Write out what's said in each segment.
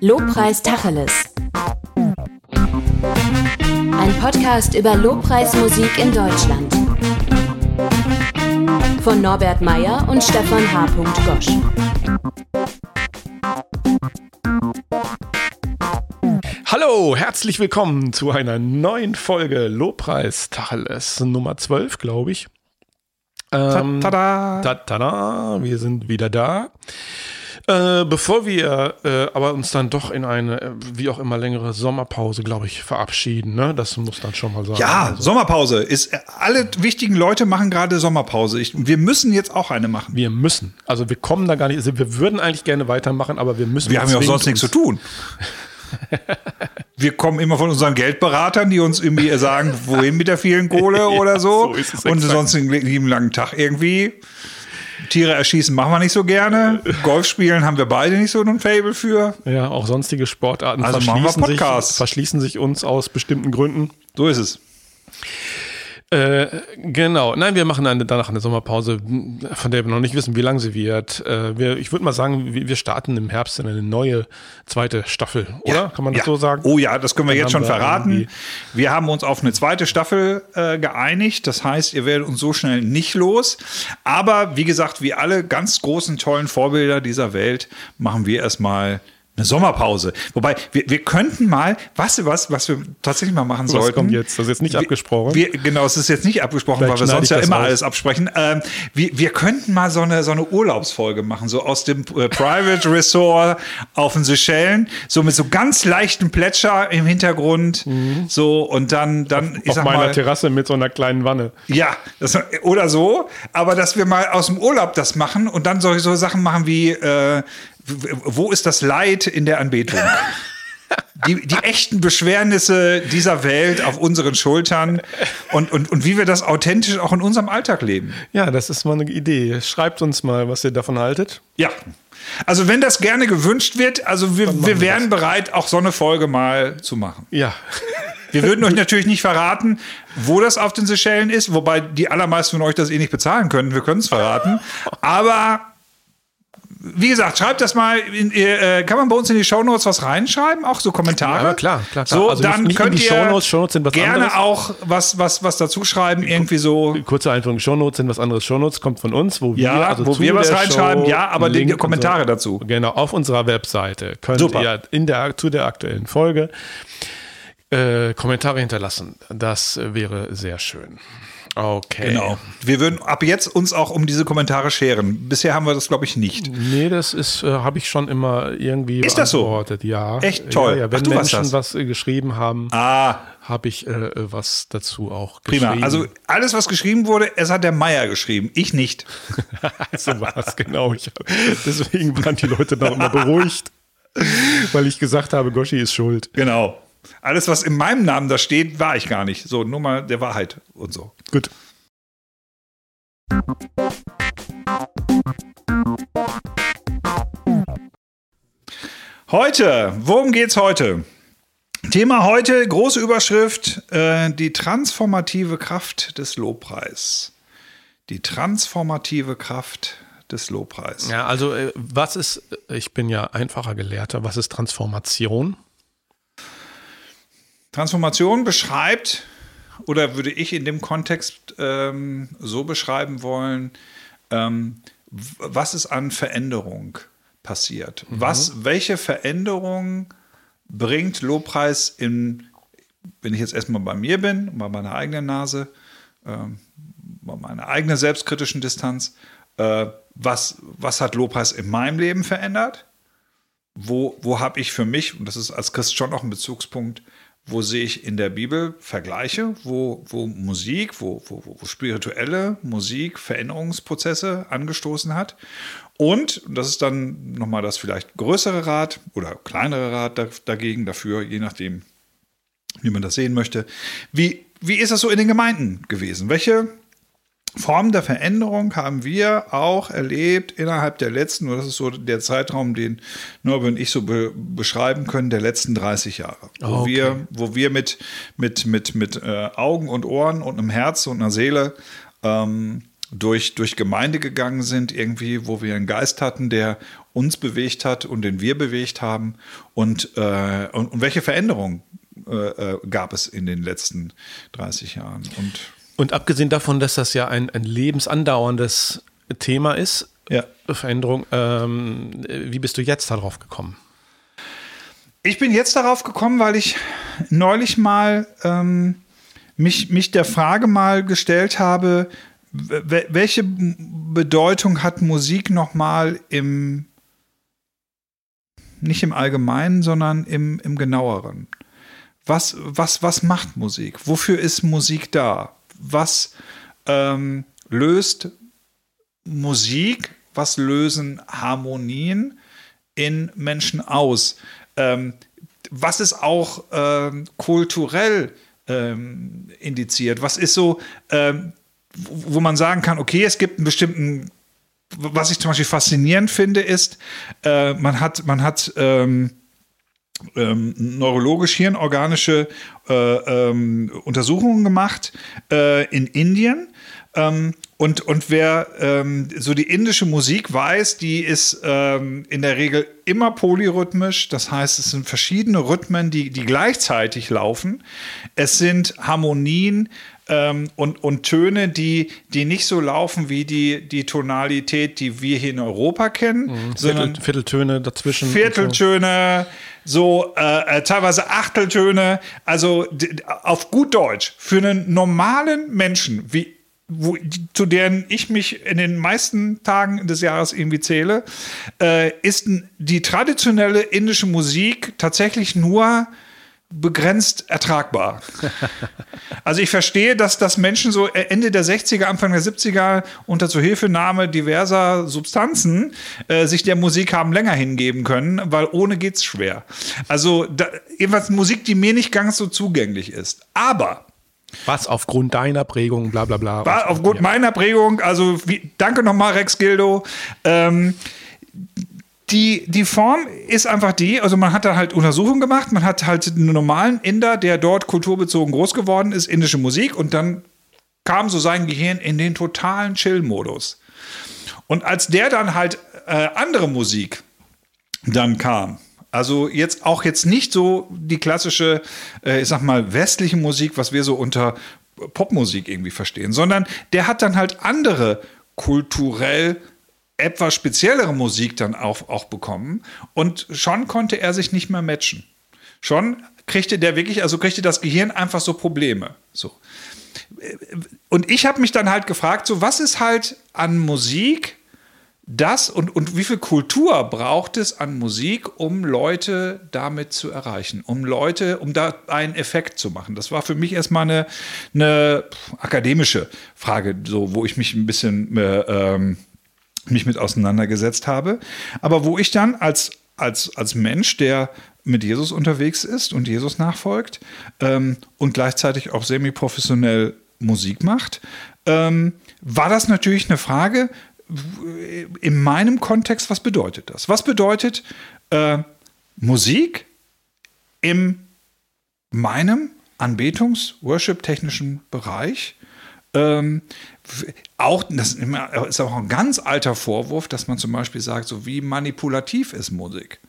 Lobpreis Tacheles. Ein Podcast über Lobpreismusik in Deutschland. Von Norbert Meyer und Stefan H. Gosch. Hallo, herzlich willkommen zu einer neuen Folge Lobpreis Tacheles Nummer 12, glaube ich. Ähm, Tada! Ta tada, wir sind wieder da. Äh, bevor wir äh, aber uns dann doch in eine, äh, wie auch immer, längere Sommerpause, glaube ich, verabschieden, ne? Das muss dann schon mal sein. Ja, Also, Sommerpause ist. äh, Alle wichtigen Leute machen gerade Sommerpause. Ich, wir müssen jetzt auch eine machen. wir müssen. Also wir kommen da gar nicht. Also wir würden eigentlich gerne weitermachen, aber wir müssen. Wir haben ja auch sonst nichts zu tun. Wir kommen immer von unseren Geldberatern, die uns irgendwie sagen, wohin mit der vielen Kohle oder so. so ist es und exakt. sonst den lieben langen Tag irgendwie. Tiere erschießen machen wir nicht so gerne. Golf spielen haben wir beide nicht so ein Fable für. Ja, auch sonstige Sportarten Also machen wir verschließen, sich, Podcasts. verschließen sich uns aus bestimmten Gründen. So ist es. Äh, genau. Nein, wir machen eine, danach eine Sommerpause, von der wir noch nicht wissen, wie lang sie wird. Äh, wir, ich würde mal sagen, wir, wir starten im Herbst in eine neue zweite Staffel, oder? Kann man das ja. so sagen? Oh ja, das können wir Dann jetzt schon wir verraten. irgendwie- Wir haben uns auf eine zweite Staffel äh, geeinigt. Das heißt, ihr werdet uns so schnell nicht los. Aber wie gesagt, wie alle ganz großen, tollen Vorbilder dieser Welt, machen wir erstmal eine Sommerpause. Wobei, wir, wir könnten mal, du was, was wir tatsächlich mal machen Was sollten? kommt jetzt? Das ist jetzt nicht Wir- abgesprochen. Wir, genau, es ist jetzt nicht abgesprochen, Vielleicht weil wir sonst ja immer raus. alles absprechen. Ähm, wir, wir könnten mal so eine, so eine Urlaubsfolge machen, so aus dem äh, Private Resort auf den Seychellen, so mit so ganz leichtem Plätscher im Hintergrund, so und dann, dann ich Auf meiner mal, Terrasse mit so einer kleinen Wanne. ja, das, oder so, aber dass wir mal aus dem Urlaub das machen und dann solche so Sachen machen wie, äh, wo ist das Leid in der Anbetung? Die, die echten Beschwernisse dieser Welt auf unseren Schultern und, und, und wie wir das authentisch auch in unserem Alltag leben. Ja, das ist mal eine Idee. Schreibt uns mal, was ihr davon haltet. Ja. Also wenn das gerne gewünscht wird, also wir, wir wir wären bereit, auch so eine Folge mal zu machen. Ja. Wir würden euch natürlich nicht verraten, wo das auf den Seychellen ist, wobei die allermeisten von euch das eh nicht bezahlen können. Wir können es verraten. Aber wie gesagt, schreibt das mal. In, äh, kann man bei uns in die Shownotes was reinschreiben? Auch so Kommentare? Ja, klar, klar, klar. So, Also nicht- dann nicht könnt die ihr Shownotes. Shownotes sind was gerne anderes. auch was, was, was dazu schreiben. Irgendwie so. Kurze Einführung, Shownotes sind was anderes. Shownotes kommt von uns, wo Ja, wir, also wo wir was reinschreiben, Show ja, aber die Kommentare so. dazu. Genau, auf unserer Webseite könnt Super. ihr in der, zu der aktuellen Folge äh, Kommentare hinterlassen. Das wäre sehr schön. Okay. Genau. Wir würden ab jetzt uns auch um diese Kommentare scheren. Bisher haben wir das, glaube ich, nicht. Nee, das ist, äh, habe ich schon immer irgendwie Ist das so? beantwortet. Ja. Echt toll. Ja, ja. Wenn Ach, du warst Menschen das. was äh, geschrieben haben, Ah, habe ich äh, was dazu auch prima. geschrieben. Also alles, was geschrieben wurde, es hat der Meier geschrieben. Ich nicht. so war es, genau. Ich, deswegen waren die Leute noch immer beruhigt, weil ich gesagt habe, Goschi ist schuld. Genau. Alles, was in meinem Namen da steht, war ich gar nicht. So, nur mal der Wahrheit und so. Gut. Heute, worum geht's heute? Thema heute, große Überschrift, äh, die transformative Kraft des Lobpreis. Die transformative Kraft des Lobpreis. Ja, also äh, was ist, ich bin ja einfacher Gelehrter, was ist Transformation? Transformation beschreibt, oder würde ich in dem Kontext ähm, so beschreiben wollen, ähm, was ist an Veränderung passiert? Was, welche Veränderung bringt Lobpreis in, wenn ich jetzt erstmal bei mir bin, bei meiner eigenen Nase, ähm, bei meiner eigenen selbstkritischen Distanz, äh, was, was hat Lobpreis in meinem Leben verändert? wo, wo habe ich für mich, und das ist als Christ schon auch ein Bezugspunkt, wo sehe ich in der Bibel Vergleiche, wo, wo Musik, wo, wo, wo spirituelle Musik Veränderungsprozesse angestoßen hat. Und, das ist dann nochmal das vielleicht größere Rad oder kleinere Rad da, dagegen, dafür, je nachdem, wie man das sehen möchte. Wie, wie ist das so in den Gemeinden gewesen? Welche Formen der Veränderung haben wir auch erlebt innerhalb der letzten, das ist so der Zeitraum, den Norbert und ich so be beschreiben können, der letzten 30 Jahre. Wo Okay. wir, wo wir mit, mit, mit, mit äh, Augen und Ohren und einem Herz und einer Seele ähm, durch, durch Gemeinde gegangen sind, irgendwie, wo wir einen Geist hatten, der uns bewegt hat und den wir bewegt haben. Und, äh, und, und, welche Veränderungen äh, äh gab es in den letzten 30 Jahren? Und, und abgesehen davon, dass das ja ein, ein lebensandauerndes Thema ist, ja. Veränderung, ähm, wie bist du jetzt darauf gekommen? Ich bin jetzt darauf gekommen, weil ich neulich mal ähm, mich, mich der Frage mal gestellt habe, welche Bedeutung hat Musik nochmal im, nicht im Allgemeinen, sondern im, im genaueren? Was, was, was macht Musik? Wofür ist Musik da? Was ähm, löst Musik, was lösen Harmonien in Menschen aus? ähm, was ist auch ähm, kulturell ähm, indiziert? Was ist so, ähm, wo man sagen kann, okay, es gibt einen bestimmten, was ich zum Beispiel faszinierend finde, ist, äh, man hat, man hat ähm, ähm, neurologisch hirnorganische äh, ähm, Untersuchungen gemacht äh, in Indien. Ähm, und, und wer ähm, so die indische Musik weiß, die ist ähm, in der Regel immer polyrhythmisch. Das heißt, es sind verschiedene Rhythmen, die, die gleichzeitig laufen. Es sind Harmonien ähm, und, und Töne, die, die nicht so laufen wie die, die Tonalität, die wir hier in Europa kennen. Mhm. Viertel, Vierteltöne dazwischen. Vierteltöne, so, so äh, äh, teilweise Achteltöne. Also auf gut Deutsch, für einen normalen Menschen wie wo, zu deren ich mich in den meisten Tagen des Jahres irgendwie zähle, äh, ist die traditionelle indische Musik tatsächlich nur begrenzt ertragbar. also ich verstehe, dass, dass Menschen so Ende der 60er, Anfang der 70er unter Zuhilfenahme diverser Substanzen äh, sich der Musik haben länger hingeben können, weil ohne geht's schwer. Also da, jedenfalls Musik, die mir nicht ganz so zugänglich ist. Aber was aufgrund deiner Prägung, bla bla bla. War aufgrund ja. meiner Prägung, also wie, danke nochmal, Rex Gildo. Ähm, die, die Form ist einfach die, also man hat da halt Untersuchungen gemacht, man hat halt einen normalen Inder, der dort kulturbezogen groß geworden ist, indische Musik und dann kam so sein Gehirn in den totalen Chill-Modus. Und als der dann halt äh, andere Musik dann kam, also jetzt auch jetzt nicht so die klassische, äh, ich sag mal, westliche Musik, was wir so unter Popmusik irgendwie verstehen, sondern der hat dann halt andere kulturell etwas speziellere Musik dann auch, auch bekommen und schon konnte er sich nicht mehr matchen. Schon kriegte der wirklich, also kriegte das Gehirn einfach so Probleme. So. Und ich habe mich dann halt gefragt, so was ist halt an Musik, das und, und wie viel Kultur braucht es an Musik, um Leute damit zu erreichen, um Leute, um da einen Effekt zu machen? Das war für mich erstmal eine, eine akademische Frage, so wo ich mich ein bisschen äh, ähm, mich mit auseinandergesetzt habe. Aber wo ich dann als, als, als Mensch, der mit Jesus unterwegs ist und Jesus nachfolgt ähm, und gleichzeitig auch semi-professionell Musik macht, ähm, war das natürlich eine Frage, in meinem Kontext, was bedeutet das? Was bedeutet äh, Musik in meinem Anbetungs-, Worship-technischen Bereich? Ähm, auch, das ist auch ein ganz alter Vorwurf, dass man zum Beispiel sagt, so wie manipulativ ist Musik.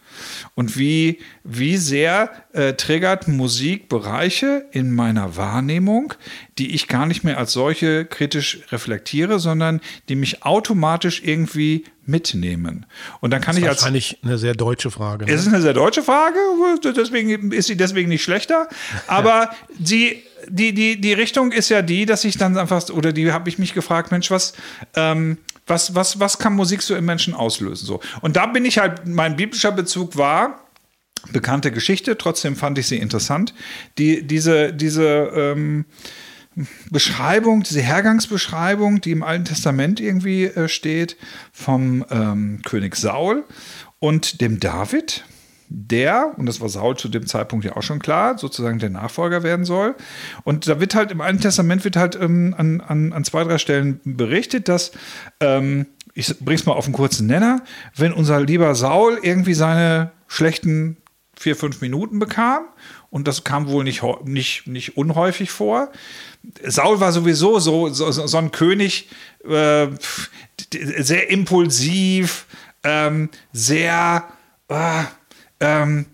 Und wie, wie sehr äh, triggert Musik Bereiche in meiner Wahrnehmung, die ich gar nicht mehr als solche kritisch reflektiere, sondern die mich automatisch irgendwie mitnehmen. Und dann kann das ich als. Wahrscheinlich eine sehr deutsche Frage. Ne? Es ist eine sehr deutsche Frage, deswegen ist sie deswegen nicht schlechter. Aber sie die, die, die Richtung ist ja die, dass ich dann einfach, oder die habe ich mich gefragt, Mensch, was, ähm, was, was, was kann Musik so im Menschen auslösen? So. Und da bin ich halt, mein biblischer Bezug war, bekannte Geschichte, trotzdem fand ich sie interessant. Die, diese, diese ähm, Beschreibung, diese Hergangsbeschreibung, die im Alten Testament irgendwie äh, steht, vom ähm, König Saul und dem David, der, und das war Saul zu dem Zeitpunkt ja auch schon klar, sozusagen der Nachfolger werden soll. Und da wird halt im Alten Testament wird halt ähm, an, an, an zwei, drei Stellen berichtet, dass, ähm, ich bring's mal auf einen kurzen Nenner, wenn unser lieber Saul irgendwie seine schlechten vier, fünf Minuten bekam. Und das kam wohl nicht, nicht, nicht unhäufig vor. Saul war sowieso so, so, so ein König, äh, sehr impulsiv, ähm, sehr äh, ähm,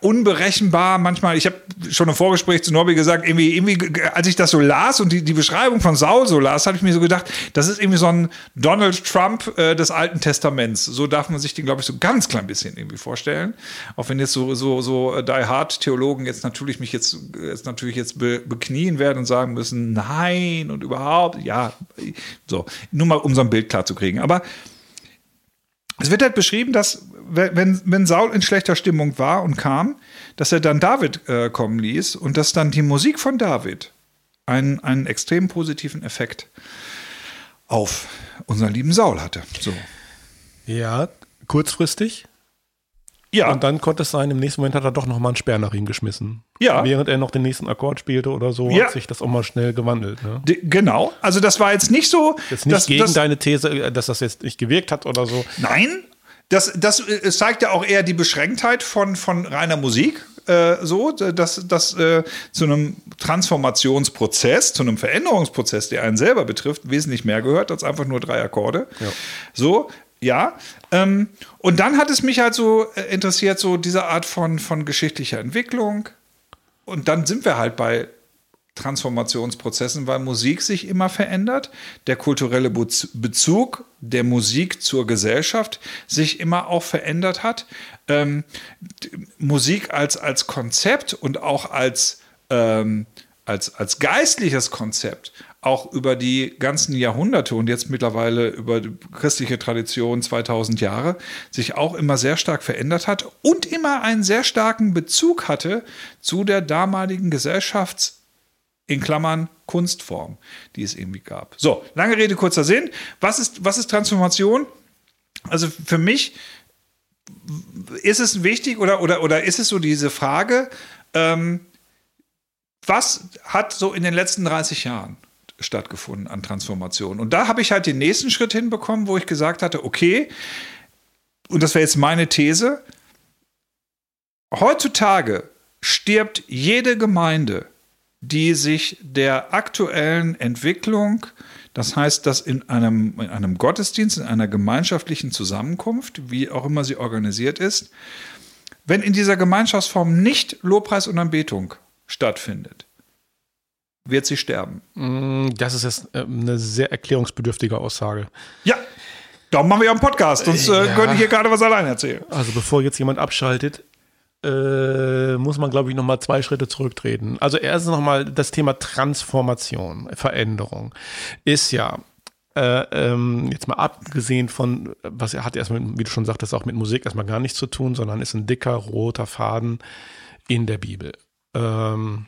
unberechenbar manchmal. Ich habe schon im Vorgespräch zu Norbi gesagt, irgendwie, irgendwie, als ich das so las und die, die Beschreibung von Saul so las, habe ich mir so gedacht, das ist irgendwie so ein Donald Trump äh, des Alten Testaments. So darf man sich den, glaube ich, so ganz klein bisschen irgendwie vorstellen. Auch wenn jetzt so, so, so Die Hard Theologen jetzt natürlich mich jetzt, jetzt natürlich jetzt be, beknien werden und sagen müssen, nein und überhaupt, ja, so. Nur mal, um so ein Bild klar zu kriegen. Aber es wird halt beschrieben, dass wenn, wenn Saul in schlechter Stimmung war und kam, dass er dann David äh, kommen ließ und dass dann die Musik von David einen, einen extrem positiven Effekt auf unseren lieben Saul hatte. So. Ja, kurzfristig. Ja. Und dann konnte es sein, im nächsten Moment hat er doch noch mal einen Sperr nach ihm geschmissen. Ja. Während er noch den nächsten Akkord spielte oder so, Ja. hat sich das auch mal schnell gewandelt. Ne? D- Genau. Also das war jetzt nicht so. Jetzt nicht dass, gegen dass, deine These, äh, dass das jetzt nicht gewirkt hat oder so. Nein, das, das äh, es zeigt ja auch eher die Beschränktheit von, von reiner Musik. Äh, so, dass das äh, zu einem Transformationsprozess, zu einem Veränderungsprozess, der einen selber betrifft, wesentlich mehr gehört als einfach nur drei Akkorde. So, ja. Ähm, und dann hat es mich halt so äh, interessiert, so diese Art von, von geschichtlicher Entwicklung. Und dann sind wir halt bei Transformationsprozessen, weil Musik sich immer verändert, der kulturelle Bez- Bezug der Musik zur Gesellschaft sich immer auch verändert hat. Ähm, Musik als, als Konzept und auch als, ähm, als, als geistliches Konzept auch über die ganzen Jahrhunderte und jetzt mittlerweile über die christliche Tradition 2000 Jahre sich auch immer sehr stark verändert hat und immer einen sehr starken Bezug hatte zu der damaligen Gesellschafts- in Klammern Kunstform, die es irgendwie gab. So, lange Rede, kurzer Sinn. Was ist, was ist Transformation? Also für mich ist es wichtig oder, oder, oder ist es so diese Frage, ähm, was hat so in den letzten 30 Jahren stattgefunden an Transformation? Und da habe ich halt den nächsten Schritt hinbekommen, wo ich gesagt hatte, okay, und das wäre jetzt meine These, heutzutage stirbt jede Gemeinde, die sich der aktuellen Entwicklung, das heißt, dass in einem, in einem Gottesdienst, in einer gemeinschaftlichen Zusammenkunft, wie auch immer sie organisiert ist, wenn in dieser Gemeinschaftsform nicht Lobpreis und Anbetung stattfindet, wird sie sterben. Mm, Das ist jetzt äh, eine sehr erklärungsbedürftige Aussage. Ja, darum machen wir ja einen Podcast, sonst äh, Ja. könnte ich hier gerade was allein erzählen. Also bevor jetzt jemand abschaltet, äh, muss man, glaube ich, nochmal zwei Schritte zurücktreten. Also erstens nochmal das Thema Transformation, Veränderung ist ja, äh, ähm, jetzt mal abgesehen von, was er hat erstmal, wie du schon sagtest, auch mit Musik erstmal gar nichts zu tun, sondern ist ein dicker roter Faden in der Bibel. Ähm,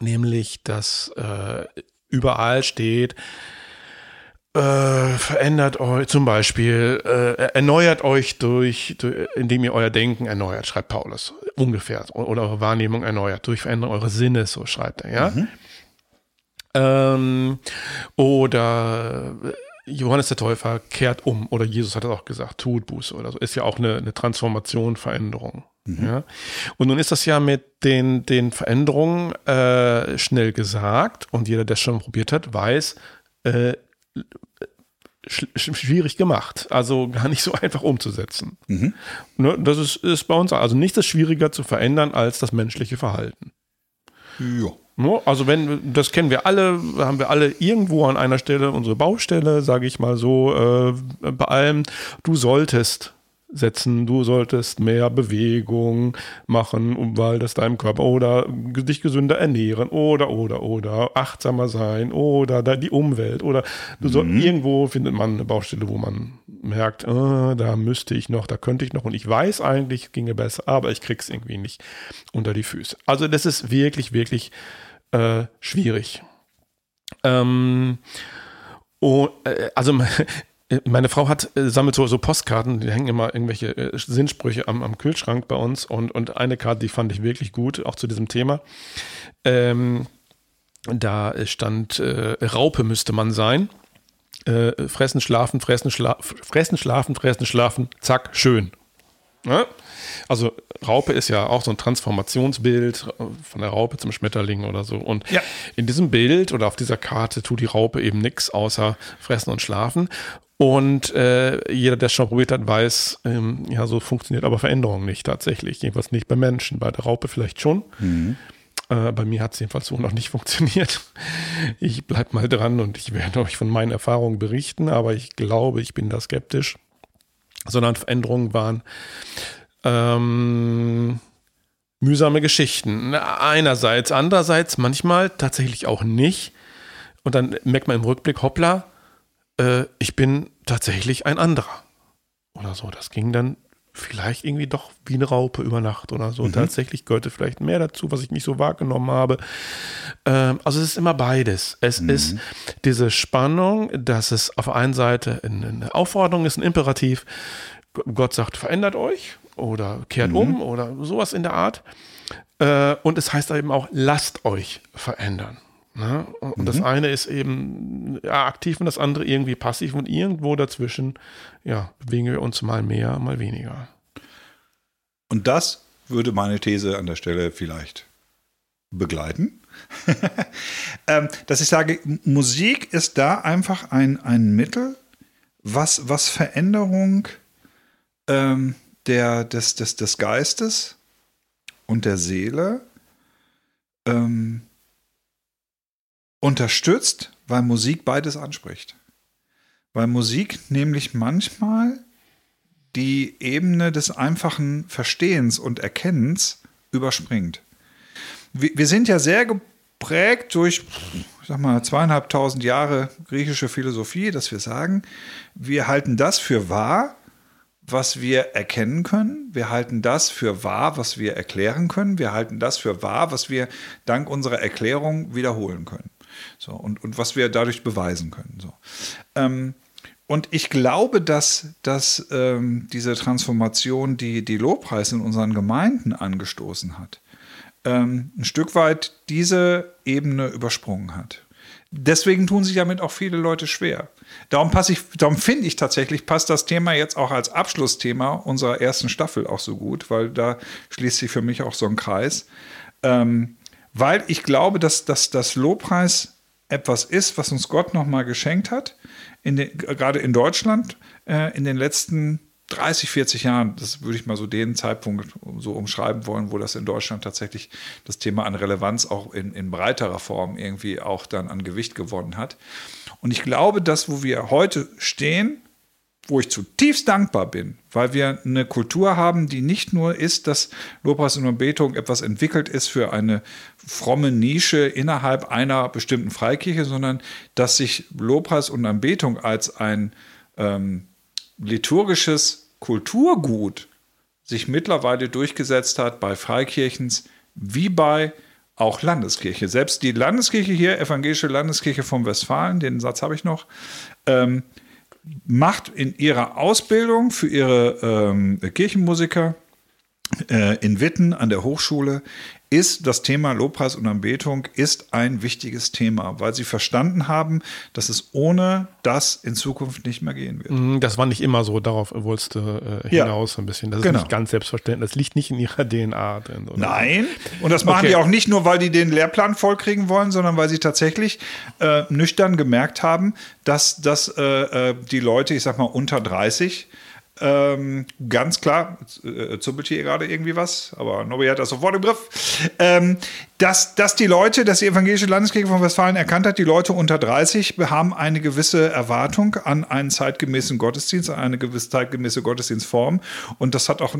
nämlich, dass äh, überall steht, äh, verändert euch zum Beispiel, äh, erneuert euch durch, durch, indem ihr euer Denken erneuert, schreibt Paulus. Ungefähr. Oder eure Wahrnehmung erneuert, durch Veränderung eures Sinnes, so schreibt er, ja. Ähm, oder Johannes der Täufer kehrt um, oder Jesus hat es auch gesagt, tut Buße oder so. Ist ja auch eine, eine Transformation, Veränderung. Ja? Und nun ist das ja mit den, den Veränderungen äh, schnell gesagt und jeder, der es schon probiert hat, weiß, äh, schwierig gemacht. Also gar nicht so einfach umzusetzen. Ne, das ist, ist bei uns, also nichts ist schwieriger zu verändern als das menschliche Verhalten. Ja. Ne, Also wenn, das kennen wir alle, haben wir alle irgendwo an einer Stelle unsere Baustelle, sage ich mal so, äh, bei allem, du solltest setzen, du solltest mehr Bewegung machen, weil das deinem Körper oder dich gesünder ernähren oder oder oder achtsamer sein oder die Umwelt oder du soll, irgendwo findet man eine Baustelle, wo man merkt, äh, da müsste ich noch, da könnte ich noch und ich weiß eigentlich, es ginge besser, aber ich krieg's irgendwie nicht unter die Füße. Also das ist wirklich, wirklich äh, schwierig. Ähm, und, äh, also meine Frau hat äh, sammelt so, so Postkarten, die hängen immer irgendwelche äh, Sinnsprüche am, am Kühlschrank bei uns und, und eine Karte, die fand ich wirklich gut, auch zu diesem Thema. Ähm, da stand, äh, Raupe müsste man sein. Äh, fressen, schlafen, fressen, schla fressen, schlafen, fressen, schlafen, zack, schön. Ne? Also Raupe ist ja auch so ein Transformationsbild äh, von der Raupe zum Schmetterling oder so. Und Ja. in diesem Bild oder auf dieser Karte tut die Raupe eben nichts außer fressen und schlafen. Und äh, jeder, der es schon probiert hat, weiß, ähm, ja, so funktioniert aber Veränderung nicht tatsächlich. Jedenfalls nicht bei Menschen. Bei der Raupe vielleicht schon. Äh, bei mir hat es jedenfalls so noch nicht funktioniert. Ich bleibe mal dran und ich werde euch von meinen Erfahrungen berichten, aber ich glaube, ich bin da skeptisch. Sondern Veränderungen waren ähm, mühsame Geschichten. Einerseits, andererseits manchmal tatsächlich auch nicht. Und dann merkt man im Rückblick, hoppla, äh, ich bin tatsächlich ein anderer. Oder so. Das ging dann vielleicht irgendwie doch wie eine Raupe über Nacht oder so. Tatsächlich gehörte vielleicht mehr dazu, was ich nicht so wahrgenommen habe. Ähm, also es ist immer beides. Es ist diese Spannung, dass es auf der einen Seite eine Aufforderung ist, ein Imperativ. Gott sagt, verändert euch oder kehrt um oder sowas in der Art. Äh, und es heißt eben auch, lasst euch verändern. Ne? Und das eine ist eben ja, aktiv und das andere irgendwie passiv und irgendwo dazwischen, ja, bewegen wir uns mal mehr, mal weniger. Und das würde meine These an der Stelle vielleicht begleiten. ähm, dass ich sage, Musik ist da einfach ein, ein Mittel, was, was Veränderung ähm, der, des, des, des Geistes und der Seele ähm, unterstützt, weil Musik beides anspricht. Weil Musik nämlich manchmal die Ebene des einfachen Verstehens und Erkennens überspringt. Wir, sind ja sehr geprägt durch, ich sag mal, zweieinhalbtausend Jahre griechische Philosophie, dass wir sagen, wir halten das für wahr, was wir erkennen können. Wir halten das für wahr, was wir erklären können. Wir halten das für wahr, was wir dank unserer Erklärung wiederholen können. So, und, und was wir dadurch beweisen können. So. Ähm, und ich glaube, dass, dass ähm, diese Transformation, die die Lobpreis in unseren Gemeinden angestoßen hat, ähm, ein Stück weit diese Ebene übersprungen hat. Deswegen tun sich damit auch viele Leute schwer. Darum, darum finde ich tatsächlich, passt das Thema jetzt auch als Abschlussthema unserer ersten Staffel auch so gut, weil da schließt sich für mich auch so ein Kreis. Ähm, weil ich glaube, dass, dass das Lobpreis etwas ist, was uns Gott nochmal geschenkt hat, in den, gerade in Deutschland äh, in den letzten 30, 40 Jahren, das würde ich mal so den Zeitpunkt so umschreiben wollen, wo das in Deutschland tatsächlich das Thema an Relevanz auch in, in breiterer Form irgendwie auch dann an Gewicht gewonnen hat. Und ich glaube, dass wo wir heute stehen, wo ich zutiefst dankbar bin, weil wir eine Kultur haben, die nicht nur ist, dass Lobpreis und Anbetung etwas entwickelt ist für eine fromme Nische innerhalb einer bestimmten Freikirche, sondern dass sich Lobpreis und Anbetung als ein ähm, liturgisches Kulturgut sich mittlerweile durchgesetzt hat bei Freikirchens wie bei auch Landeskirche. Selbst die Landeskirche hier, Evangelische Landeskirche von Westfalen, den Satz habe ich noch, ähm, macht in ihrer Ausbildung für ihre ähm, Kirchenmusiker äh, in Witten an der Hochschule ist das Thema Lobpreis und Anbetung ist ein wichtiges Thema, weil sie verstanden haben, dass es ohne das in Zukunft nicht mehr gehen wird. Mm, Das war nicht immer so, darauf wolltest du äh, Ja. hinaus ein bisschen. Das Genau. ist nicht ganz selbstverständlich. Das liegt nicht in ihrer DNA drin. oder? Nein. Und das machen Okay. die auch nicht nur, weil die den Lehrplan vollkriegen wollen, sondern weil sie tatsächlich äh, nüchtern gemerkt haben, dass, dass äh, äh, die Leute, ich sag mal, unter 30 ähm, ganz klar, äh, zuppelt hier gerade irgendwie was, aber Nobby hat das sofort im Griff, ähm, dass, dass die Leute, dass die Evangelische Landeskirche von Westfalen erkannt hat, die Leute unter 30 haben eine gewisse Erwartung an einen zeitgemäßen Gottesdienst, an eine gewisse zeitgemäße Gottesdienstform. Und das hat auch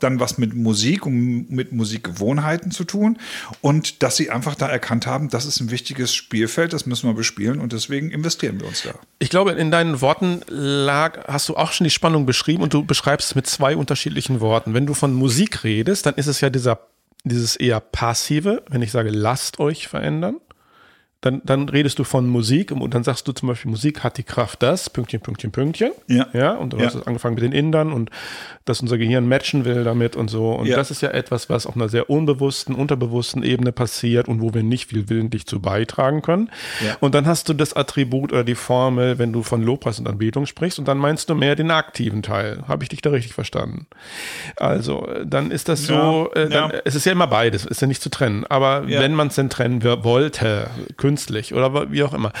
dann was mit Musik und mit Musikgewohnheiten zu tun. Und dass sie einfach da erkannt haben, das ist ein wichtiges Spielfeld, das müssen wir bespielen. Und deswegen investieren wir uns da. Ich glaube, in deinen Worten lag, hast du auch schon die Spannung beschrieben und du beschreibst es mit zwei unterschiedlichen Worten. Wenn du von Musik redest, dann ist es ja dieser, dieses eher passive, wenn ich sage, lasst euch verändern. Dann, dann redest du von Musik und dann sagst du zum Beispiel, Musik hat die Kraft, das, Pünktchen, Pünktchen, Pünktchen. Ja. Ja, und du Ja. hast angefangen mit den Indern und dass unser Gehirn matchen will damit und so. Und Ja. das ist ja etwas, was auf einer sehr unbewussten, unterbewussten Ebene passiert und wo wir nicht viel willentlich zu beitragen können. Ja. Und dann hast du das Attribut oder die Formel, wenn du von Lobpreis und Anbetung sprichst, und dann meinst du mehr den aktiven Teil. Habe ich dich da richtig verstanden? Also, dann ist das so, äh, dann, es ist ja immer beides, ist ja nicht zu trennen. Aber wenn man es denn trennen wollte, künstlich oder wie auch immer,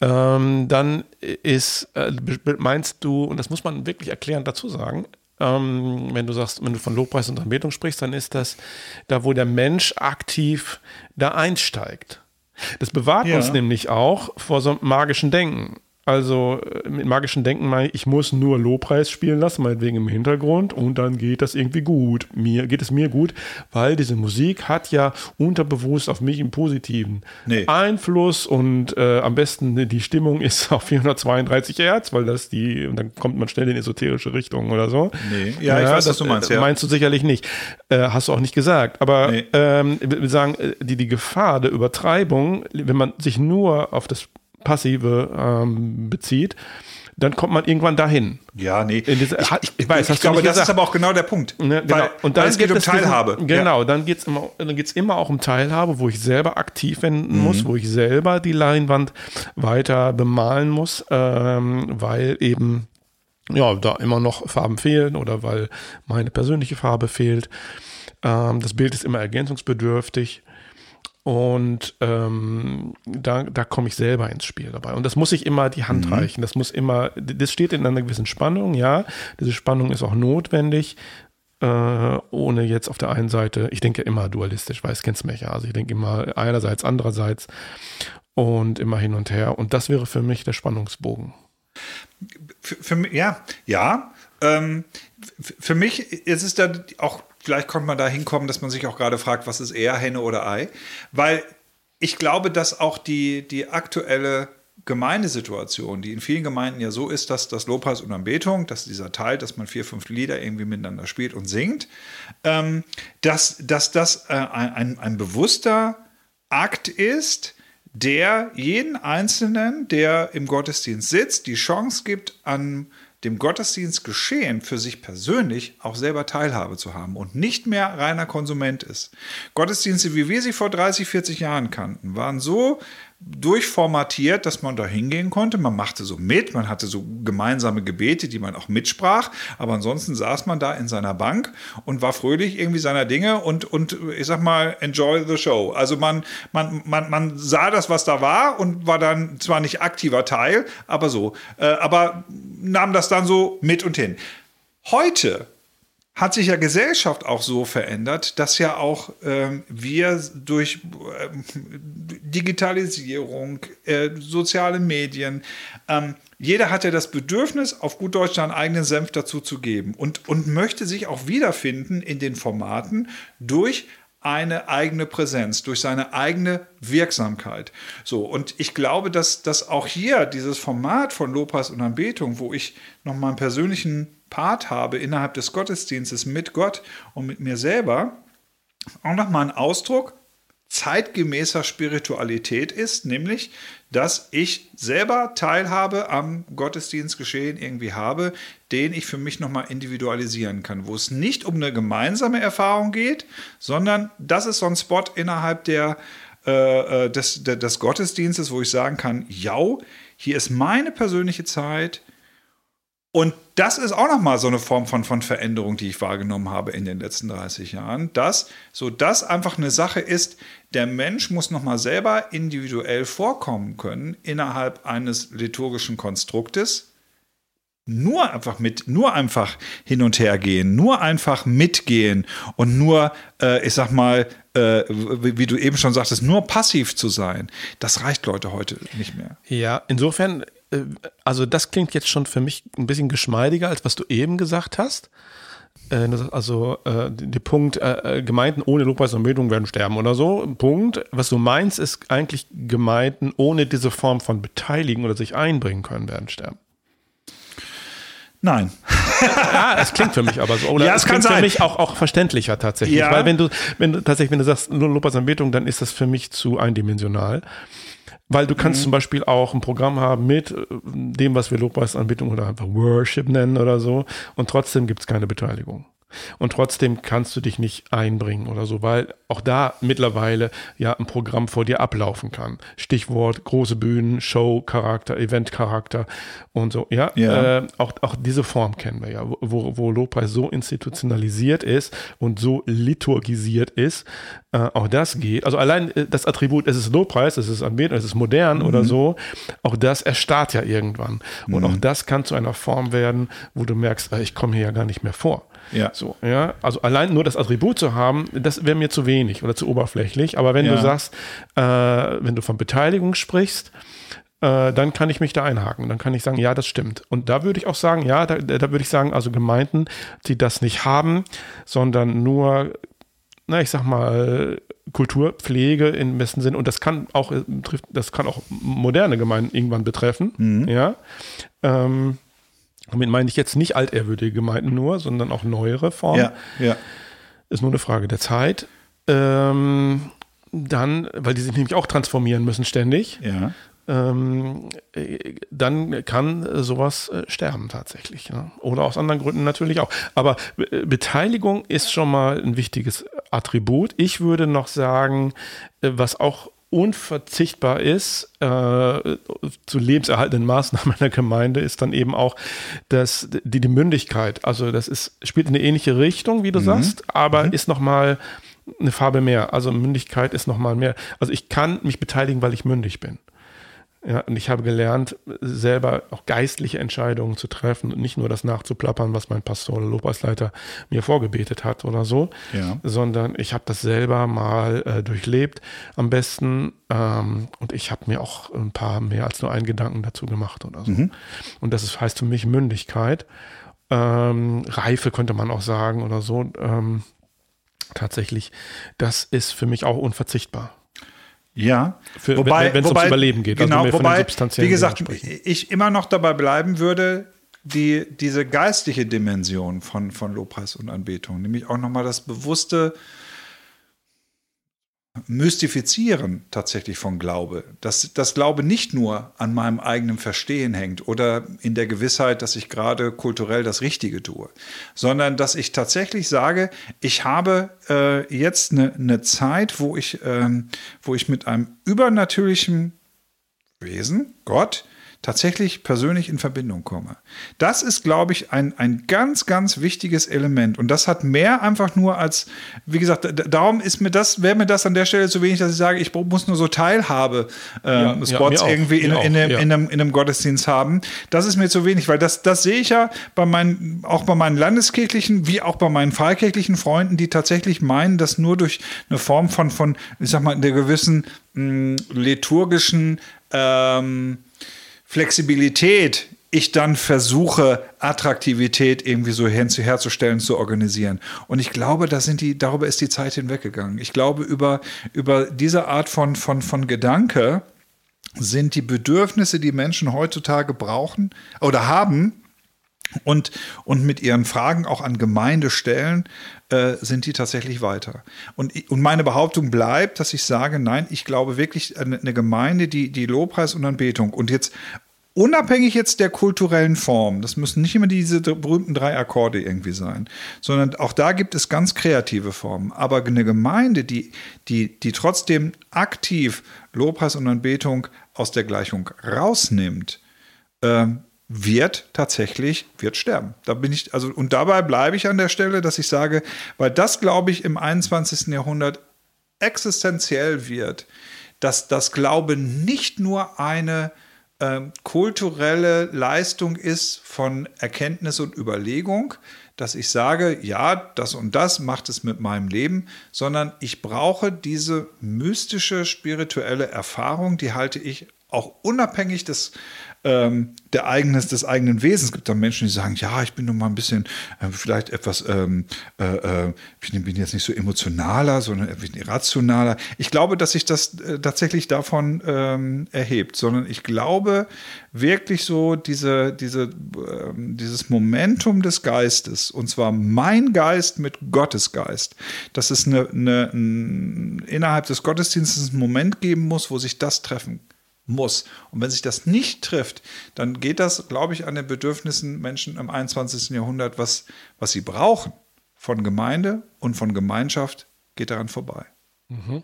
ähm, dann ist, äh, meinst du, und das muss man wirklich erklärend dazu sagen, ähm, wenn du sagst, wenn du von Lobpreis und Anbetung sprichst, dann ist das da, wo der Mensch aktiv da einsteigt. Das bewahrt Ja. uns nämlich auch vor so einem magischen Denken. Also äh, mit magischen Denken meine ich, ich muss nur Lobpreis spielen lassen, meinetwegen im Hintergrund, und dann geht das irgendwie gut. Mir geht es mir gut, weil diese Musik hat ja unterbewusst auf mich im Positiven Nee. Einfluss und äh, am besten die Stimmung ist auf 432 Hertz, weil das die, und dann kommt man schnell in esoterische Richtung oder so. Nee. Ja, ich weiß, was du meinst, äh, ja. Meinst du sicherlich nicht. Äh, hast du auch nicht gesagt. Aber Nee. ähm, wir sagen, äh, die, die Gefahr der Übertreibung, wenn man sich nur auf das Passive ähm, bezieht, dann kommt man irgendwann dahin. Ja, nee. Diese- ich, ich, ich weiß, ich glaube, das ist gesagt. aber auch genau der Punkt. Ne, genau. Weil, und dann weil es geht um es diesen- Teilhabe. Genau, dann geht es immer, dann geht's immer auch um Teilhabe, wo ich selber aktiv werden muss, wo ich selber die Leinwand weiter bemalen muss, ähm, weil eben ja, da immer noch Farben fehlen oder weil meine persönliche Farbe fehlt. Ähm, das Bild ist immer ergänzungsbedürftig. Und ähm, da, da komme ich selber ins Spiel dabei. Und das muss ich immer die Hand reichen. Das muss immer, das steht in einer gewissen Spannung, ja. Diese Spannung ist auch notwendig, äh, ohne jetzt auf der einen Seite, ich denke immer dualistisch, weiß, kennst mich ja. Also ich denke immer einerseits, andererseits und immer hin und her. Und das wäre für mich der Spannungsbogen. für, für mich, ja, ja. Ähm, für mich ist es dann auch, vielleicht kommt man da hinkommen, dass man sich auch gerade fragt, was ist eher Henne oder Ei? Weil ich glaube, dass auch die, die aktuelle Gemeindesituation, die in vielen Gemeinden ja so ist, dass das Lobpreis und Anbetung, dass dieser Teil, dass man vier, fünf Lieder irgendwie miteinander spielt und singt, ähm, dass, dass das äh, ein, ein bewusster Akt ist, der jeden Einzelnen, der im Gottesdienst sitzt, die Chance gibt, an dem Gottesdienstgeschehen für sich persönlich auch selber Teilhabe zu haben und nicht mehr reiner Konsument ist. Gottesdienste, wie wir sie vor 30, 40 Jahren kannten, waren so durchformatiert, dass man da hingehen konnte. Man machte so mit, man hatte so gemeinsame Gebete, die man auch mitsprach, aber ansonsten saß man da in seiner Bank und war fröhlich irgendwie seiner Dinge und, und ich sag mal, enjoy the show. Also man, man, man, man sah das, was da war und war dann zwar nicht aktiver Teil, aber so, äh, aber nahm das dann so mit und hin. Heute hat sich ja Gesellschaft auch so verändert, dass ja auch ähm, wir durch ähm, Digitalisierung, äh, soziale Medien, ähm, jeder hat ja das Bedürfnis, auf gut Deutsch seinen eigenen Senf dazu zu geben und, und möchte sich auch wiederfinden in den Formaten durch eine eigene Präsenz, durch seine eigene Wirksamkeit. So, und ich glaube, dass, dass auch hier dieses Format von Lobpreis und Anbetung, wo ich nochmal einen persönlichen Part habe innerhalb des Gottesdienstes mit Gott und mit mir selber, auch nochmal ein Ausdruck zeitgemäßer Spiritualität ist, nämlich, dass ich selber Teilhabe am Gottesdienstgeschehen irgendwie habe, den ich für mich nochmal individualisieren kann, wo es nicht um eine gemeinsame Erfahrung geht, sondern das ist so ein Spot innerhalb der, äh, äh, des, des Gottesdienstes, wo ich sagen kann, ja, hier ist meine persönliche Zeit, und das ist auch nochmal so eine Form von, von Veränderung, die ich wahrgenommen habe in den letzten 30 Jahren, dass so das einfach eine Sache ist, der Mensch muss nochmal selber individuell vorkommen können innerhalb eines liturgischen Konstruktes. Nur einfach mit, nur einfach hin und her gehen, nur einfach mitgehen und nur, äh, ich sag mal, äh, wie, wie du eben schon sagtest, nur passiv zu sein. Das reicht Leute heute nicht mehr. Ja, insofern, also das klingt jetzt schon für mich ein bisschen geschmeidiger, als was du eben gesagt hast. Äh, Also äh, der Punkt, äh, äh, Gemeinden ohne Lobpreis und Anbetung werden sterben oder so. Punkt. Was du meinst, ist eigentlich Gemeinden ohne diese Form von Beteiligen oder sich einbringen können, werden sterben. Nein. Ja, es klingt für mich aber so. Oder Ja, es kann klingt sein. für mich auch, auch verständlicher tatsächlich. Ja. Weil wenn du, wenn du tatsächlich, wenn du sagst, nur Lobpreis und Anbetung, dann ist das für mich zu eindimensional. Weil du kannst zum Beispiel auch ein Programm haben mit äh, dem, was wir Lobpreisanbetung oder einfach Worship nennen oder so und trotzdem gibt es keine Beteiligung. Und trotzdem kannst du dich nicht einbringen oder so, weil auch da mittlerweile ja ein Programm vor dir ablaufen kann. Stichwort große Bühnen, Show, Charakter, Event, Charakter und so. Ja, Ja. Äh, auch, auch diese Form kennen wir ja, wo, wo Lobpreis so institutionalisiert ist und so liturgisiert ist. Äh, auch das geht. Also allein äh, das Attribut, es ist Lobpreis, es ist Anbetung, es ist modern Mhm. oder so. Auch das erstarrt ja irgendwann. Und auch das kann zu einer Form werden, wo du merkst, äh, ich komme hier ja gar nicht mehr vor. Ja. So, ja. Also allein nur das Attribut zu haben, das wäre mir zu wenig oder zu oberflächlich. Aber wenn Ja. du sagst, äh, wenn du von Beteiligung sprichst, äh, dann kann ich mich da einhaken. Dann kann ich sagen, ja, das stimmt. Und da würde ich auch sagen, ja, da, da würde ich sagen, also Gemeinden, die das nicht haben, sondern nur, na, ich sag mal, Kulturpflege im besten Sinn. Und das kann auch, äh, das kann auch moderne Gemeinden irgendwann betreffen. Ja. Ähm, damit meine ich jetzt nicht altehrwürdige Gemeinden nur, sondern auch neuere Formen. Ja, ja. Ist nur eine Frage der Zeit. Ähm, dann, weil die sich nämlich auch transformieren müssen ständig, Ja. ähm, äh, dann kann sowas äh, sterben tatsächlich. Ne? Oder aus anderen Gründen natürlich auch. Aber äh, Beteiligung ist schon mal ein wichtiges Attribut. Ich würde noch sagen, was auch unverzichtbar ist äh, zu lebenserhaltenden Maßnahmen einer Gemeinde ist dann eben auch das, die, die Mündigkeit. Also das ist, spielt in eine ähnliche Richtung, wie du sagst, aber ist noch mal eine Farbe mehr. Also Mündigkeit ist noch mal mehr. Also ich kann mich beteiligen, weil ich mündig bin. Ja, und ich habe gelernt, selber auch geistliche Entscheidungen zu treffen und nicht nur das nachzuplappern, was mein Pastor oder Lobpreisleiter mir vorgebetet hat oder so, Ja. sondern ich habe das selber mal äh, durchlebt am besten ähm, und ich habe mir auch ein paar mehr als nur einen Gedanken dazu gemacht oder so. Und das ist, heißt für mich Mündigkeit, ähm, Reife könnte man auch sagen oder so. Ähm, tatsächlich, das ist für mich auch unverzichtbar. Ja, Für- wenn- wenn's ums Überleben geht, also Genau, den wobei, wie gesagt, ich immer noch dabei bleiben würde, die, diese geistliche Dimension von, von Lobpreis und Anbetung, nämlich auch nochmal das bewusste Mystifizieren tatsächlich von Glaube. Dass das Glaube nicht nur an meinem eigenen Verstehen hängt oder in der Gewissheit, dass ich gerade kulturell das Richtige tue, sondern dass ich tatsächlich sage, ich habe äh, jetzt eine eine Zeit, wo ich, ähm, wo ich mit einem übernatürlichen Wesen, Gott, tatsächlich persönlich in Verbindung komme. Das ist, glaube ich, ein, ein ganz, ganz wichtiges Element. Und das hat mehr einfach nur als, wie gesagt, darum ist mir das, wäre mir das an der Stelle zu wenig, dass ich sage, ich muss nur so Teilhabe äh, Ja, ja, Spots auch, irgendwie in, in, einem, ja. in, einem, in einem Gottesdienst haben. Das ist mir zu wenig, weil das, das sehe ich ja bei meinen, auch bei meinen landeskirchlichen, wie auch bei meinen freikirchlichen Freunden, die tatsächlich meinen, dass nur durch eine Form von, von ich sag mal, der gewissen mh, liturgischen ähm, Flexibilität ich dann versuche, Attraktivität irgendwie so hin- herzustellen, zu organisieren. Und ich glaube, da sind die, darüber ist die Zeit hinweggegangen. Ich glaube, über, über diese Art von, von, von Gedanke sind die Bedürfnisse, die Menschen heutzutage brauchen oder haben, und, und mit ihren Fragen auch an Gemeinde stellen, äh, sind die tatsächlich weiter. Und, und meine Behauptung bleibt, dass ich sage, nein, ich glaube wirklich, eine, Gemeinde, die, die Lobpreis und Anbetung und jetzt unabhängig jetzt der kulturellen Form, das müssen nicht immer diese berühmten drei Akkorde irgendwie sein, sondern auch da gibt es ganz kreative Formen. Aber eine Gemeinde, die, die, die trotzdem aktiv Lobpreis und Anbetung aus der Gleichung rausnimmt, ähm, wird tatsächlich, wird sterben. Da bin ich, also, und dabei bleibe ich an der Stelle, dass ich sage, weil das, glaube ich, im 21. Jahrhundert existenziell wird, dass das Glaube nicht nur eine ähm, kulturelle Leistung ist von Erkenntnis und Überlegung, dass ich sage, ja, das und das macht es mit meinem Leben, sondern ich brauche diese mystische, spirituelle Erfahrung, die halte ich auch unabhängig des, ähm, der eigenes, des eigenen Wesens. Es gibt da Menschen, die sagen, ja, ich bin nun mal ein bisschen, äh, vielleicht etwas, ähm, äh, äh, ich bin jetzt nicht so emotionaler, sondern ein bisschen irrationaler. Ich glaube, dass sich das äh, tatsächlich davon ähm, erhebt, sondern ich glaube wirklich so diese, diese, ähm, dieses Momentum des Geistes, und zwar mein Geist mit Gottes Geist, dass es eine, eine, ein, innerhalb des Gottesdienstes einen Moment geben muss, wo sich das treffen muss. Und wenn sich das nicht trifft, dann geht das, glaube ich, an den Bedürfnissen Menschen im 21. Jahrhundert, was, was sie brauchen von Gemeinde und von Gemeinschaft, geht daran vorbei. Mhm.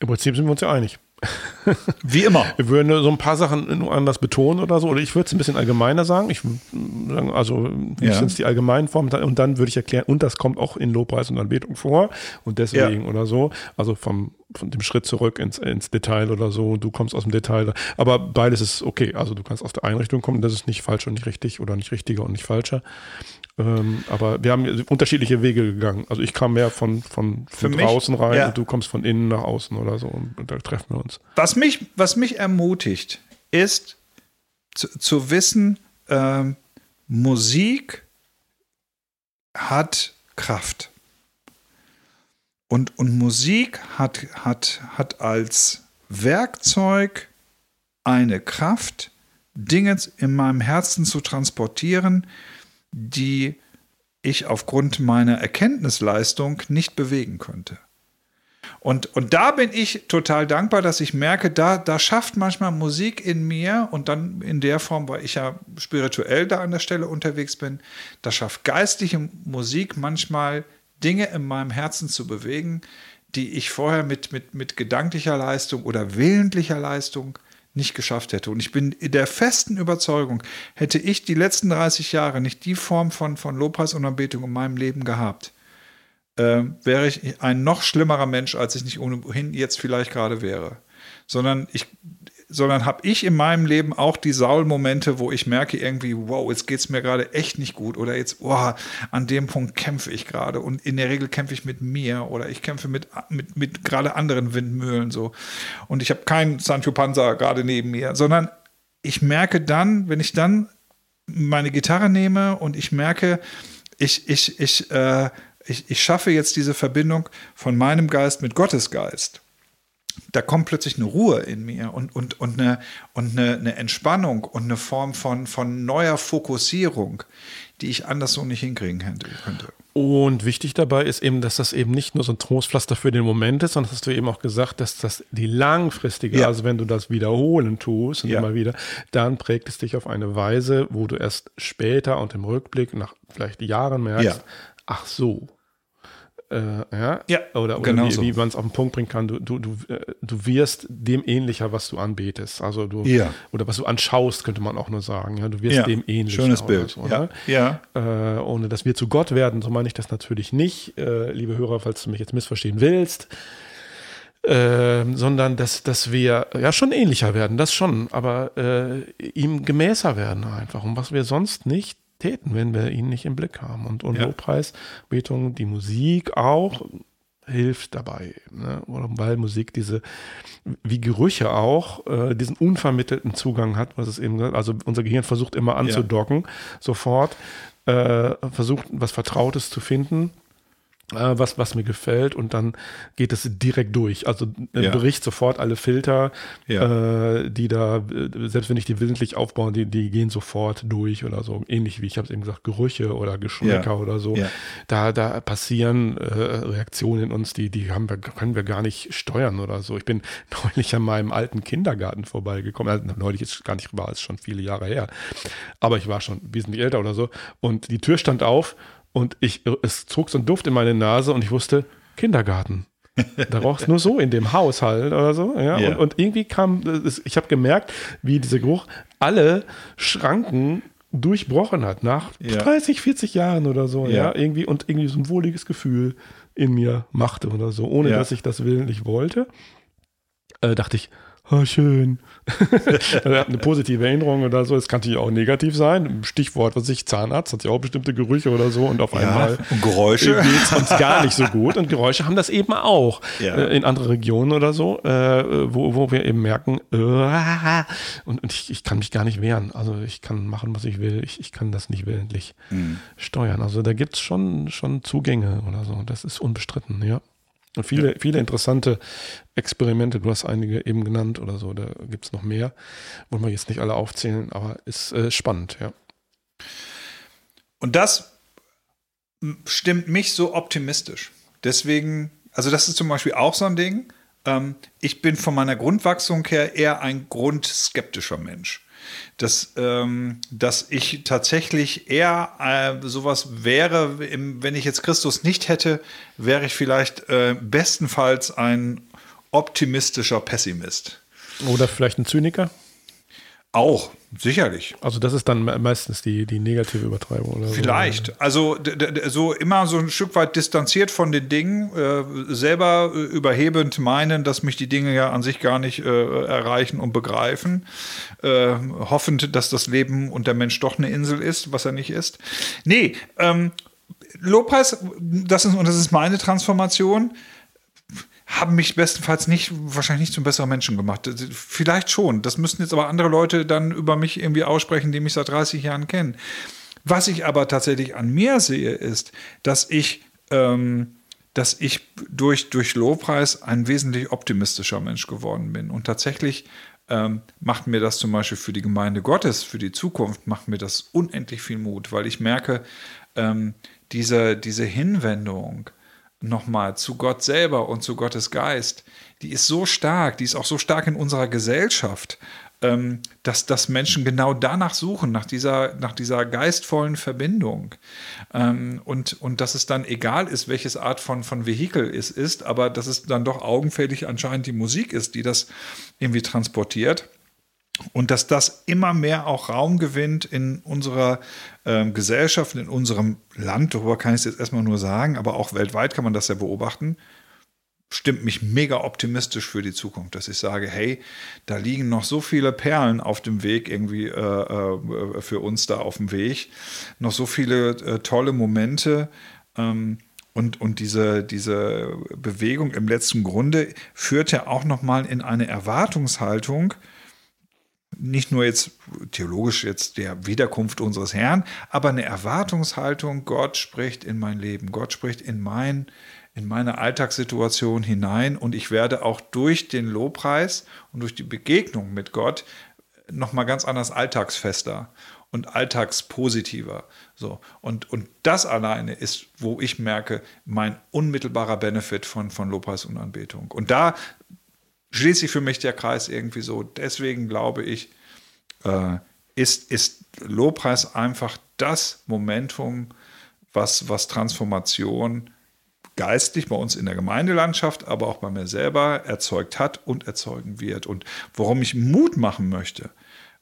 Im Prinzip sind wir uns ja einig. Wie immer. Wir würden so ein paar Sachen nur anders betonen oder so. Oder ich würde es ein bisschen allgemeiner sagen. Ich sagen, also Ja. sind die allgemeinen Formen. Und dann würde ich erklären, und das kommt auch in Lobpreis und Anbetung vor. Und deswegen Ja. oder so. Also vom, von dem Schritt zurück ins, ins Detail oder so. Du kommst aus dem Detail. Aber beides ist okay. Also du kannst aus der Einrichtung kommen. Das ist nicht falsch und nicht richtig oder nicht richtiger und nicht falscher. Ähm, aber wir haben unterschiedliche Wege gegangen. Also ich kam mehr von, von, von mich, draußen rein ja. und du kommst von innen nach außen oder so. Und, und da treffen wir uns. Was mich, was mich ermutigt, ist zu, zu wissen, ähm, Musik hat Kraft. Und, und Musik hat, hat, hat als Werkzeug eine Kraft, Dinge in meinem Herzen zu transportieren, die ich aufgrund meiner Erkenntnisleistung nicht bewegen könnte. Und, und da bin ich total dankbar, dass ich merke, da, da schafft manchmal Musik in mir und dann in der Form, weil ich ja spirituell da an der Stelle unterwegs bin, da schafft geistliche Musik manchmal Dinge in meinem Herzen zu bewegen, die ich vorher mit, mit, mit gedanklicher Leistung oder willentlicher Leistung nicht geschafft hätte. Und ich bin in der festen Überzeugung, hätte ich die letzten 30 Jahre nicht die Form von, von Lobpreis und Anbetung in meinem Leben gehabt, äh, wäre ich ein noch schlimmerer Mensch, als ich nicht ohnehin jetzt vielleicht gerade wäre. Sondern ich, sondern habe ich in meinem Leben auch die Saul-Momente, wo ich merke irgendwie, wow, jetzt geht es mir gerade echt nicht gut oder jetzt, oh, an dem Punkt kämpfe ich gerade und in der Regel kämpfe ich mit mir oder ich kämpfe mit, mit, mit gerade anderen Windmühlen so und ich habe keinen Sancho Panza gerade neben mir, sondern ich merke dann, wenn ich dann meine Gitarre nehme und ich merke, ich, ich, ich, äh, ich, ich schaffe jetzt diese Verbindung von meinem Geist mit Gottes Geist. Da kommt plötzlich eine Ruhe in mir und, und, und, eine, und eine, eine Entspannung und eine Form von, von neuer Fokussierung, die ich anders so nicht hinkriegen könnte. Und wichtig dabei ist eben, dass das eben nicht nur so ein Trostpflaster für den Moment ist, sondern hast du eben auch gesagt, dass das die langfristige, Ja. also wenn du das wiederholen tust und Ja. immer wieder, dann prägt es dich auf eine Weise, wo du erst später und im Rückblick nach vielleicht Jahren merkst, Ja. ach so. Äh, ja, Ja, oder, oder genau wie, so. wie man es auf den Punkt bringen kann, du, du, du, äh, du wirst dem ähnlicher, was du anbetest. Also du, Ja. oder was du anschaust, könnte man auch nur sagen. Ja, du wirst Ja, dem ähnlicher. schönes Bild. So, Ja, ne? ja. äh, ohne dass wir zu Gott werden, so meine ich das natürlich nicht, äh, liebe Hörer, falls du mich jetzt missverstehen willst, ähm, sondern dass, dass wir ja schon ähnlicher werden, das schon, aber äh, ihm gemäßer werden einfach, und was wir sonst nicht täten, wenn wir ihn nicht im Blick haben. Und, und Ja. Lobpreis, Betung, die Musik auch hilft dabei, ne? Weil Musik diese, wie Gerüche auch, äh, diesen unvermittelten Zugang hat, was es eben, also unser Gehirn versucht immer anzudocken, sofort, äh, versucht was Vertrautes zu finden, was, was mir gefällt und dann geht es direkt durch. Also äh, Ja. bricht sofort alle Filter, Ja. äh, die da, äh, selbst wenn ich die willentlich aufbaue, die, die gehen sofort durch oder so. Ähnlich wie ich habe es eben gesagt, Gerüche oder Geschmäcker Ja. oder so. Da, da passieren äh, Reaktionen in uns, die, die haben wir, können wir gar nicht steuern oder so. Ich bin neulich an meinem alten Kindergarten vorbeigekommen. Also, neulich ist gar nicht wahr, ist schon viele Jahre her. Aber ich war schon wesentlich älter oder so. Und die Tür stand auf und ich, es zog so ein Duft in meine Nase und ich wusste, Kindergarten. Da roch nur so in dem Haushalt oder so. Ja? Ja. Und, und irgendwie kam, es- ich habe gemerkt, wie dieser Geruch alle Schranken durchbrochen hat nach Ja. 30, 40 Jahren oder so. Ja. Ja. irgendwie und irgendwie so ein wohliges Gefühl in mir machte oder so, ohne dass ich das willentlich wollte. Äh, dachte ich, oh, schön. Er hat eine positive Erinnerung oder so. Es kann natürlich auch negativ sein. Stichwort, was ich, Zahnarzt hat ja auch bestimmte Gerüche oder so und auf einmal und Geräusche. geht es uns gar nicht so gut. Und Geräusche haben das eben auch Ja. äh, in andere Regionen oder so, äh, wo, wo wir eben merken, äh, und, und ich, ich kann mich gar nicht wehren. Also ich kann machen, was ich will. Ich, ich kann das nicht willentlich Mhm. steuern. Also da gibt es schon, schon Zugänge oder so. Das ist unbestritten, ja. Und viele, viele interessante Experimente, du hast einige eben genannt oder so, da gibt es noch mehr. Wollen wir jetzt nicht alle aufzählen, aber ist äh, spannend, ja. Und das stimmt mich so optimistisch. Deswegen, also das ist zum Beispiel auch so ein Ding. ähm, ich bin von meiner Grundwachsung her eher ein grundskeptischer Mensch. Dass, ähm, dass ich tatsächlich eher äh, sowas wäre, im, wenn ich jetzt Christus nicht hätte, wäre ich vielleicht äh, bestenfalls ein optimistischer Pessimist. Oder vielleicht ein Zyniker? Auch, sicherlich. Also das ist dann meistens die, die negative Übertreibung. Oder Vielleicht. So. Also so immer so ein Stück weit distanziert von den Dingen, äh, selber äh, überhebend meinen, dass mich die Dinge ja an sich gar nicht äh, erreichen und begreifen, äh, hoffend, dass das Leben und der Mensch doch eine Insel ist, was er nicht ist. Nee, ähm, Lopez, das ist, und das ist meine Transformation, haben mich bestenfalls nicht, wahrscheinlich nicht zum besseren Menschen gemacht. Vielleicht schon. Das müssten jetzt aber andere Leute dann über mich irgendwie aussprechen, die mich seit 30 Jahren kennen. Was ich aber tatsächlich an mir sehe, ist, dass ich, ähm, dass ich durch, durch Lobpreis ein wesentlich optimistischer Mensch geworden bin. Und tatsächlich ähm, macht mir das zum Beispiel für die Gemeinde Gottes, für die Zukunft, macht mir das unendlich viel Mut, weil ich merke, ähm, diese, diese Hinwendung, nochmal zu Gott selber und zu Gottes Geist, die ist so stark, die ist auch so stark in unserer Gesellschaft, ähm, dass, dass Menschen genau danach suchen, nach dieser, nach dieser geistvollen Verbindung. Ähm, und, und dass es dann egal ist, welches Art von, von Vehikel es ist, aber dass es dann doch augenfällig anscheinend die Musik ist, die das irgendwie transportiert. Und dass das immer mehr auch Raum gewinnt in unserer ähm, Gesellschaft, in unserem Land, darüber kann ich es jetzt erstmal nur sagen, aber auch weltweit kann man das ja beobachten, stimmt mich mega optimistisch für die Zukunft, dass ich sage, hey, da liegen noch so viele Perlen auf dem Weg irgendwie äh, äh, für uns da auf dem Weg, noch so viele äh, tolle Momente. Ähm, und, und diese, diese Bewegung im letzten Grunde führt ja auch nochmal in eine Erwartungshaltung, nicht nur jetzt theologisch jetzt der Wiederkunft unseres Herrn, aber eine Erwartungshaltung, Gott spricht in mein Leben, Gott spricht in mein in meine Alltagssituation hinein und ich werde auch durch den Lobpreis und durch die Begegnung mit Gott noch mal ganz anders alltagsfester und alltagspositiver. So und und das alleine ist, wo ich merke, mein unmittelbarer Benefit von von Lobpreis und Anbetung. Und da schließt sich für mich der Kreis irgendwie so. Deswegen glaube ich, äh, ist, ist Lobpreis einfach das Momentum, was, was Transformation geistlich bei uns in der Gemeindelandschaft, aber auch bei mir selber erzeugt hat und erzeugen wird. Und worum ich Mut machen möchte,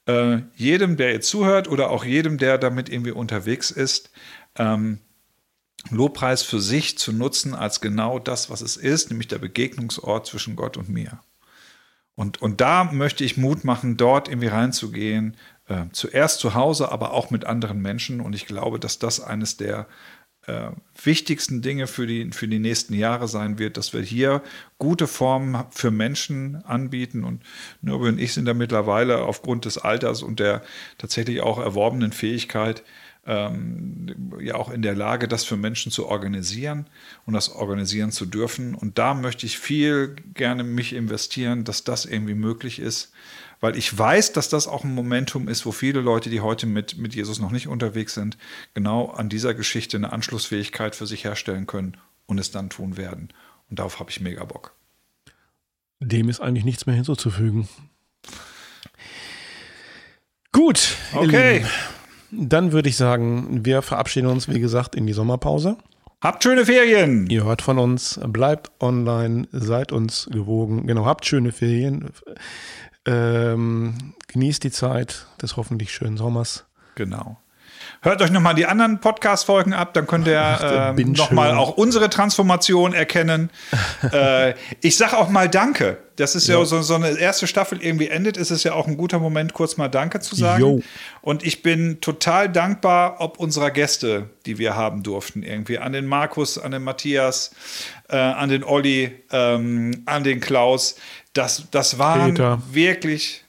äh, jedem, der jetzt zuhört oder auch jedem, der damit irgendwie unterwegs ist, ähm, Lobpreis für sich zu nutzen als genau das, was es ist, nämlich der Begegnungsort zwischen Gott und mir. Und, und da möchte ich Mut machen, dort irgendwie reinzugehen. Äh, zuerst zu Hause, aber auch mit anderen Menschen. Und ich glaube, dass das eines der äh, wichtigsten Dinge für die, für die nächsten Jahre sein wird, dass wir hier gute Formen für Menschen anbieten. Und Nürbe und ich sind da mittlerweile aufgrund des Alters und der tatsächlich auch erworbenen Fähigkeit ähm, ja auch in der Lage, das für Menschen zu organisieren und das organisieren zu dürfen. Und da möchte ich viel gerne mich investieren, dass das irgendwie möglich ist, weil ich weiß, dass das auch ein Momentum ist, wo viele Leute, die heute mit, mit Jesus noch nicht unterwegs sind, genau an dieser Geschichte eine Anschlussfähigkeit für sich herstellen können und es dann tun werden. Und darauf habe ich mega Bock. Dem ist eigentlich nichts mehr hinzuzufügen. Gut. Okay. Dann würde ich sagen, wir verabschieden uns, wie gesagt, in die Sommerpause. Habt schöne Ferien. Ihr hört von uns, bleibt online, seid uns gewogen. Genau, habt schöne Ferien. Ähm, genießt die Zeit des hoffentlich schönen Sommers. Genau. Hört euch nochmal die anderen Podcast-Folgen ab, dann könnt ihr äh, nochmal auch unsere Transformation erkennen. äh, ich sage auch mal Danke. Das ist ja, ja so, so, eine erste Staffel irgendwie endet, ist es ja auch ein guter Moment, kurz mal Danke zu sagen. Jo. Und ich bin total dankbar, ob unserer Gäste, die wir haben durften, irgendwie an den Markus, an den Matthias, äh, an den Olli, ähm, an den Klaus. Das, das waren Peter. wirklich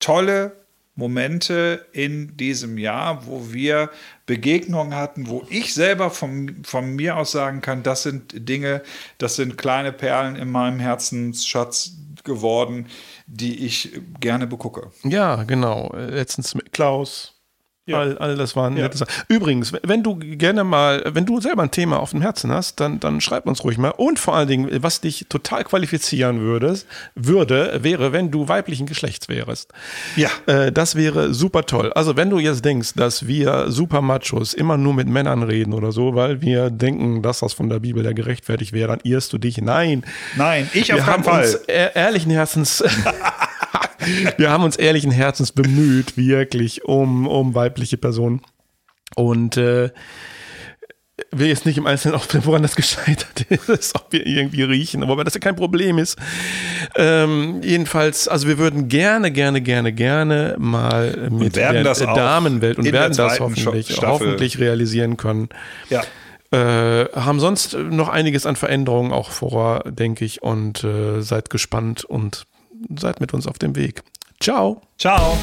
tolle Momente in diesem Jahr, wo wir Begegnungen hatten, wo ich selber von, von mir aus sagen kann, das sind Dinge, das sind kleine Perlen in meinem Herzensschatz geworden, die ich gerne begucke. Ja, genau. Letztens mit Klaus, Ja. All, all das waren ja. nette Sachen. Übrigens, wenn du gerne mal, wenn du selber ein Thema auf dem Herzen hast, dann, dann schreib uns ruhig mal. Und vor allen Dingen, was dich total qualifizieren würdest, würde, wäre, wenn du weiblichen Geschlechts wärst. Ja. Äh, das wäre super toll. Also, wenn du jetzt denkst, dass wir super Machos immer nur mit Männern reden oder so, weil wir denken, dass das von der Bibel ja gerechtfertigt wäre, dann irrst du dich. Nein. Nein, ich wir auf keinen Fall. Uns ehrlichen Herzens. wir haben uns ehrlichen Herzens bemüht, wirklich, um, um weibliche Personen. Und äh, will jetzt nicht im Einzelnen aufklären, woran das gescheitert ist, ob wir irgendwie riechen, wobei das ja kein Problem ist. Ähm, jedenfalls, also wir würden gerne, gerne, gerne, gerne mal mit der Damenwelt und werden das hoffentlich, hoffentlich realisieren können. Ja. Äh, haben sonst noch einiges an Veränderungen auch vor, denke ich, und äh, seid gespannt und seid mit uns auf dem Weg. Ciao. Ciao.